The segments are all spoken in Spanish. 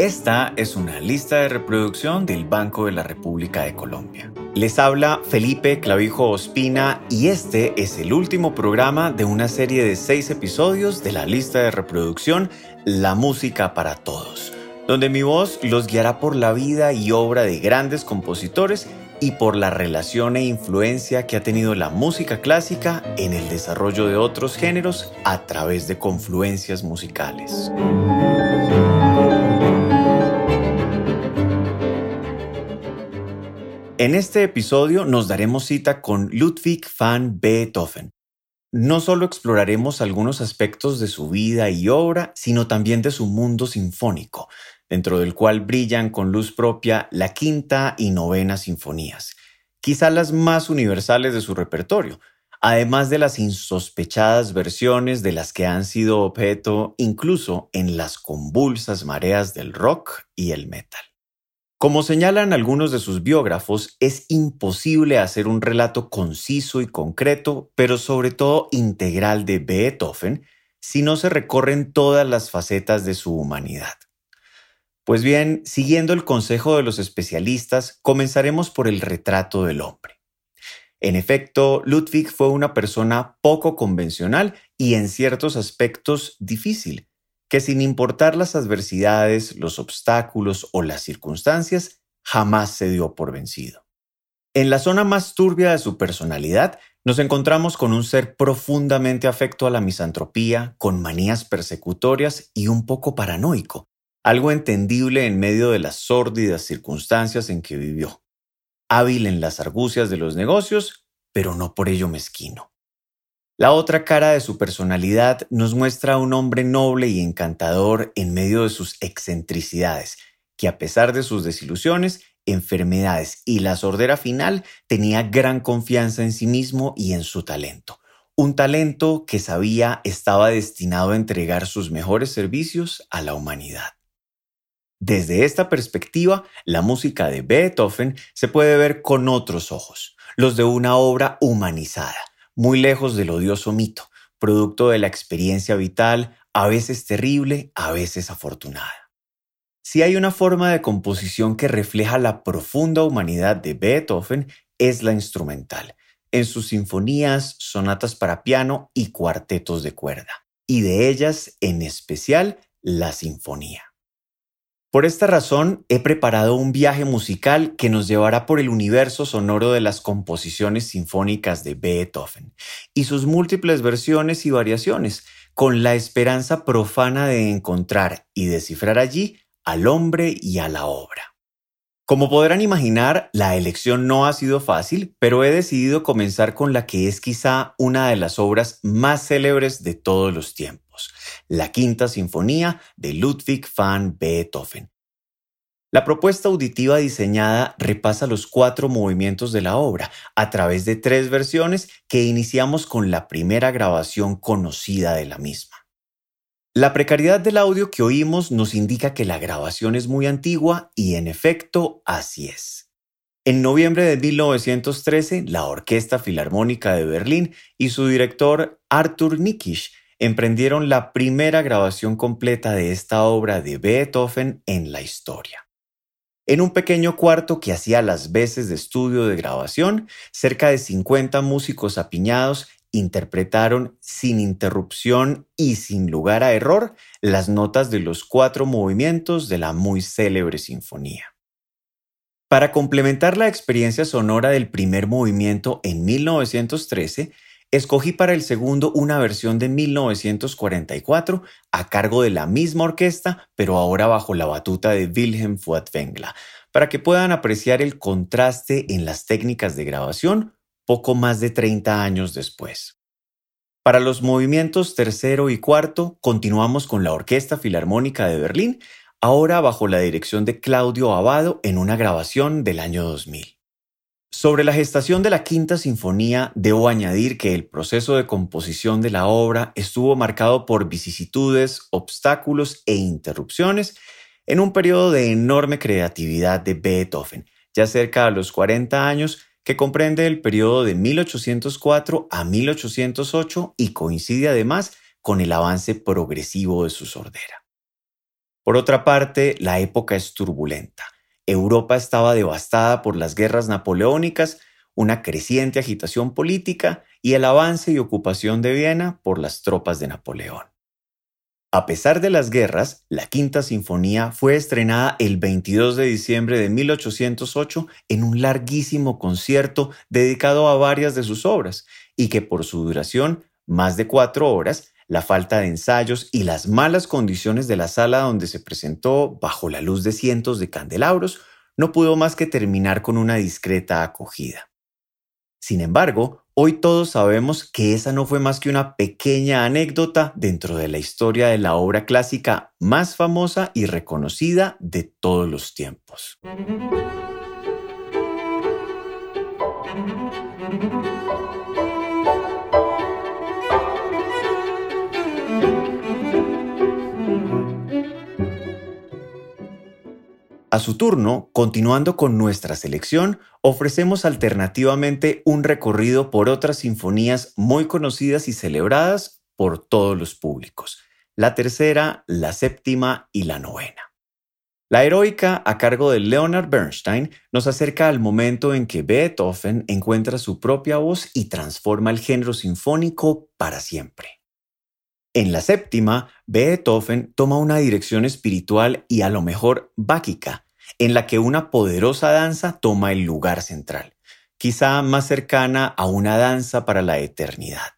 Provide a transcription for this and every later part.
Esta es una lista de reproducción del Banco de la República de Colombia. Les habla Felipe Clavijo Ospina y este es el último programa de una serie de seis episodios de la lista de reproducción La Música para Todos, donde mi voz los guiará por la vida y obra de grandes compositores y por la relación e influencia que ha tenido la música clásica en el desarrollo de otros géneros a través de confluencias musicales. En este episodio nos daremos cita con Ludwig van Beethoven. No solo exploraremos algunos aspectos de su vida y obra, sino también de su mundo sinfónico, dentro del cual brillan con luz propia la quinta y novena sinfonías, quizá las más universales de su repertorio, además de las insospechadas versiones de las que han sido objeto incluso en las convulsas mareas del rock y el metal. Como señalan algunos de sus biógrafos, es imposible hacer un relato conciso y concreto, pero sobre todo integral de Beethoven, si no se recorren todas las facetas de su humanidad. Pues bien, siguiendo el consejo de los especialistas, comenzaremos por el retrato del hombre. En efecto, Ludwig fue una persona poco convencional y en ciertos aspectos difícil, que sin importar las adversidades, los obstáculos o las circunstancias, jamás se dio por vencido. En la zona más turbia de su personalidad, nos encontramos con un ser profundamente afecto a la misantropía, con manías persecutorias y un poco paranoico, algo entendible en medio de las sórdidas circunstancias en que vivió. Hábil en las argucias de los negocios, pero no por ello mezquino. La otra cara de su personalidad nos muestra a un hombre noble y encantador en medio de sus excentricidades, que a pesar de sus desilusiones, enfermedades y la sordera final, tenía gran confianza en sí mismo y en su talento. Un talento que sabía estaba destinado a entregar sus mejores servicios a la humanidad. Desde esta perspectiva, la música de Beethoven se puede ver con otros ojos, los de una obra humanizada muy lejos del odioso mito, producto de la experiencia vital, a veces terrible, a veces afortunada. Si hay una forma de composición que refleja la profunda humanidad de Beethoven, es la instrumental, en sus sinfonías, sonatas para piano y cuartetos de cuerda, y de ellas en especial la sinfonía. Por esta razón, he preparado un viaje musical que nos llevará por el universo sonoro de las composiciones sinfónicas de Beethoven y sus múltiples versiones y variaciones, con la esperanza profana de encontrar y descifrar allí al hombre y a la obra. Como podrán imaginar, la elección no ha sido fácil, pero he decidido comenzar con la que es quizá una de las obras más célebres de todos los tiempos la Quinta Sinfonía de Ludwig van Beethoven. La propuesta auditiva diseñada repasa los cuatro movimientos de la obra a través de tres versiones que iniciamos con la primera grabación conocida de la misma. La precariedad del audio que oímos nos indica que la grabación es muy antigua y en efecto así es. En noviembre de 1913, la Orquesta Filarmónica de Berlín y su director Arthur Nikisch emprendieron la primera grabación completa de esta obra de Beethoven en la historia. En un pequeño cuarto que hacía las veces de estudio de grabación, cerca de 50 músicos apiñados interpretaron sin interrupción y sin lugar a error las notas de los cuatro movimientos de la muy célebre sinfonía. Para complementar la experiencia sonora del primer movimiento en 1913, Escogí para el segundo una versión de 1944 a cargo de la misma orquesta, pero ahora bajo la batuta de Wilhelm Furtwängler, para que puedan apreciar el contraste en las técnicas de grabación poco más de 30 años después. Para los movimientos tercero y cuarto, continuamos con la Orquesta Filarmónica de Berlín, ahora bajo la dirección de Claudio Abado en una grabación del año 2000. Sobre la gestación de la Quinta Sinfonía, debo añadir que el proceso de composición de la obra estuvo marcado por vicisitudes, obstáculos e interrupciones en un periodo de enorme creatividad de Beethoven, ya cerca de los 40 años, que comprende el periodo de 1804 a 1808 y coincide además con el avance progresivo de su sordera. Por otra parte, la época es turbulenta. Europa estaba devastada por las guerras napoleónicas, una creciente agitación política y el avance y ocupación de Viena por las tropas de Napoleón. A pesar de las guerras, la Quinta Sinfonía fue estrenada el 22 de diciembre de 1808 en un larguísimo concierto dedicado a varias de sus obras y que por su duración, más de cuatro horas, la falta de ensayos y las malas condiciones de la sala donde se presentó bajo la luz de cientos de candelabros, no pudo más que terminar con una discreta acogida. Sin embargo, Hoy todos sabemos que esa no fue más que una pequeña anécdota dentro de la historia de la obra clásica más famosa y reconocida de todos los tiempos. A su turno, continuando con nuestra selección, ofrecemos alternativamente un recorrido por otras sinfonías muy conocidas y celebradas por todos los públicos, la tercera, la séptima y la novena. La heroica, a cargo de Leonard Bernstein, nos acerca al momento en que Beethoven encuentra su propia voz y transforma el género sinfónico para siempre. En la séptima, Beethoven toma una dirección espiritual y a lo mejor báquica, en la que una poderosa danza toma el lugar central, quizá más cercana a una danza para la eternidad.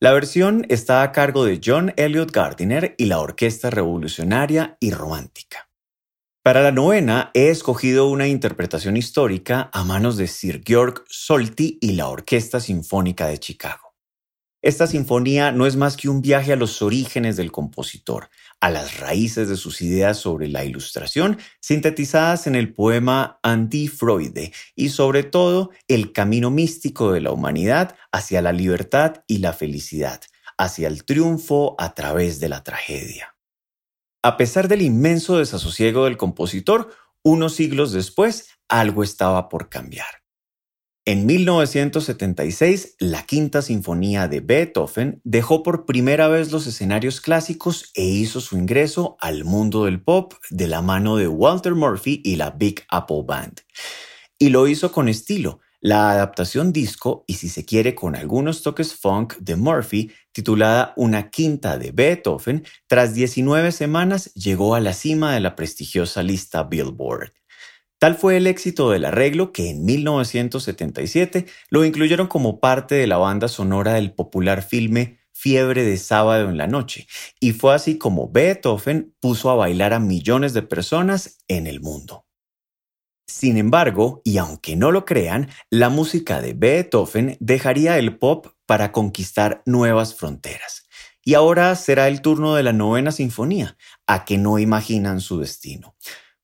La versión está a cargo de John Elliot Gardiner y la Orquesta Revolucionaria y Romántica. Para la novena he escogido una interpretación histórica a manos de Sir Georg Solti y la Orquesta Sinfónica de Chicago. Esta sinfonía no es más que un viaje a los orígenes del compositor, a las raíces de sus ideas sobre la ilustración, sintetizadas en el poema Anti-Freude y sobre todo el camino místico de la humanidad hacia la libertad y la felicidad, hacia el triunfo a través de la tragedia. A pesar del inmenso desasosiego del compositor, unos siglos después, algo estaba por cambiar. En 1976, la Quinta Sinfonía de Beethoven dejó por primera vez los escenarios clásicos e hizo su ingreso al mundo del pop de la mano de Walter Murphy y la Big Apple Band. Y lo hizo con estilo. La adaptación disco y si se quiere con algunos toques funk de Murphy, titulada Una Quinta de Beethoven, tras 19 semanas llegó a la cima de la prestigiosa lista Billboard. Tal fue el éxito del arreglo que en 1977 lo incluyeron como parte de la banda sonora del popular filme Fiebre de sábado en la noche, y fue así como Beethoven puso a bailar a millones de personas en el mundo. Sin embargo, y aunque no lo crean, la música de Beethoven dejaría el pop para conquistar nuevas fronteras. Y ahora será el turno de la novena sinfonía, a que no imaginan su destino.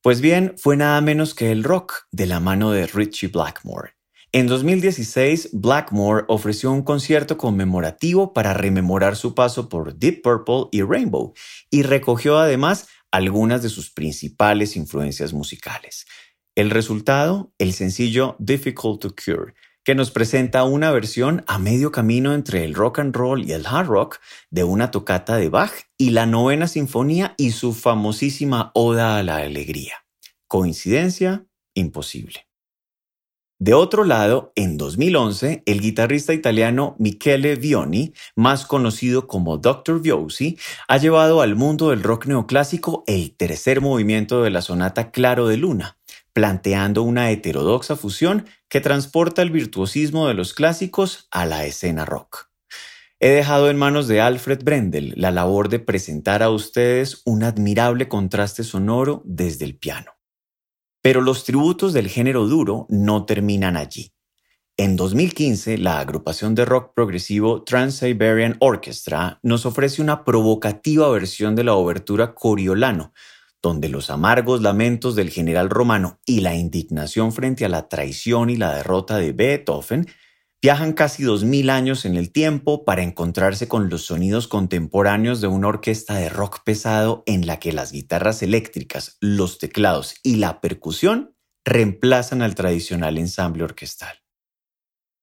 Pues bien, fue nada menos que el rock de la mano de Richie Blackmore. En 2016, Blackmore ofreció un concierto conmemorativo para rememorar su paso por Deep Purple y Rainbow y recogió además algunas de sus principales influencias musicales. El resultado, el sencillo Difficult to Cure, que nos presenta una versión a medio camino entre el rock and roll y el hard rock de una tocata de Bach y la novena sinfonía y su famosísima Oda a la Alegría. Coincidencia imposible. De otro lado, en 2011, el guitarrista italiano Michele Vioni, más conocido como Dr. Viosi, ha llevado al mundo del rock neoclásico el tercer movimiento de la sonata Claro de Luna, planteando una heterodoxa fusión que transporta el virtuosismo de los clásicos a la escena rock. He dejado en manos de Alfred Brendel la labor de presentar a ustedes un admirable contraste sonoro desde el piano. Pero los tributos del género duro no terminan allí. En 2015, la agrupación de rock progresivo Trans-Siberian Orchestra nos ofrece una provocativa versión de la obertura Coriolano, donde los amargos lamentos del general romano y la indignación frente a la traición y la derrota de Beethoven viajan casi dos mil años en el tiempo para encontrarse con los sonidos contemporáneos de una orquesta de rock pesado en la que las guitarras eléctricas, los teclados y la percusión reemplazan al tradicional ensamble orquestal.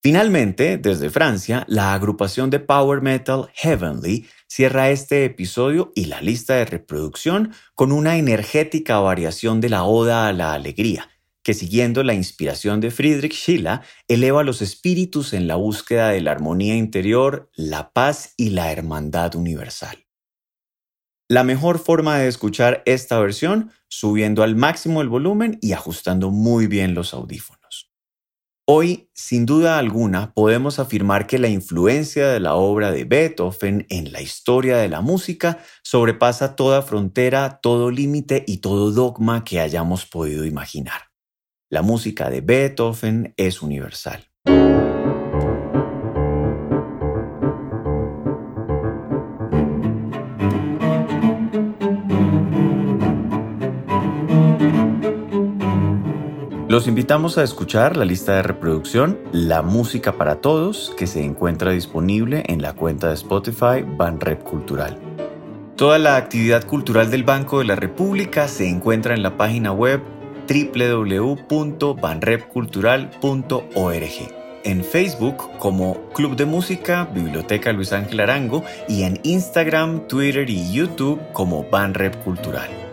Finalmente, desde Francia, la agrupación de power metal Heavenly cierra este episodio y la lista de reproducción con una energética variación de la Oda a la Alegría, que siguiendo la inspiración de Friedrich Schiller, eleva los espíritus en la búsqueda de la armonía interior, la paz y la hermandad universal. La mejor forma de escuchar esta versión, subiendo al máximo el volumen y ajustando muy bien los audífonos. Hoy, sin duda alguna, podemos afirmar que la influencia de la obra de Beethoven en la historia de la música sobrepasa toda frontera, todo límite y todo dogma que hayamos podido imaginar. La música de Beethoven es universal. Los invitamos a escuchar la lista de reproducción La Música para Todos, que se encuentra disponible en la cuenta de Spotify Banrep Cultural. Toda la actividad cultural del Banco de la República se encuentra en la página web www.banrepcultural.org, en Facebook como Club de Música Biblioteca Luis Ángel Arango y en Instagram, Twitter y YouTube como Banrep Cultural.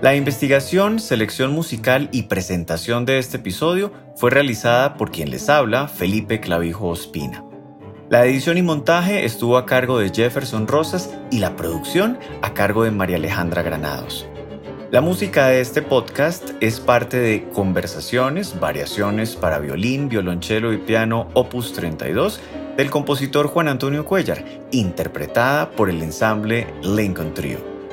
La investigación, selección musical y presentación de este episodio fue realizada por quien les habla, Felipe Clavijo Ospina. La edición y montaje estuvo a cargo de Jefferson Rosas y la producción a cargo de María Alejandra Granados. La música de este podcast es parte de Conversaciones, Variaciones para violín, violonchelo y piano Opus 32 del compositor Juan Antonio Cuellar, interpretada por el ensamble Lincoln Trio.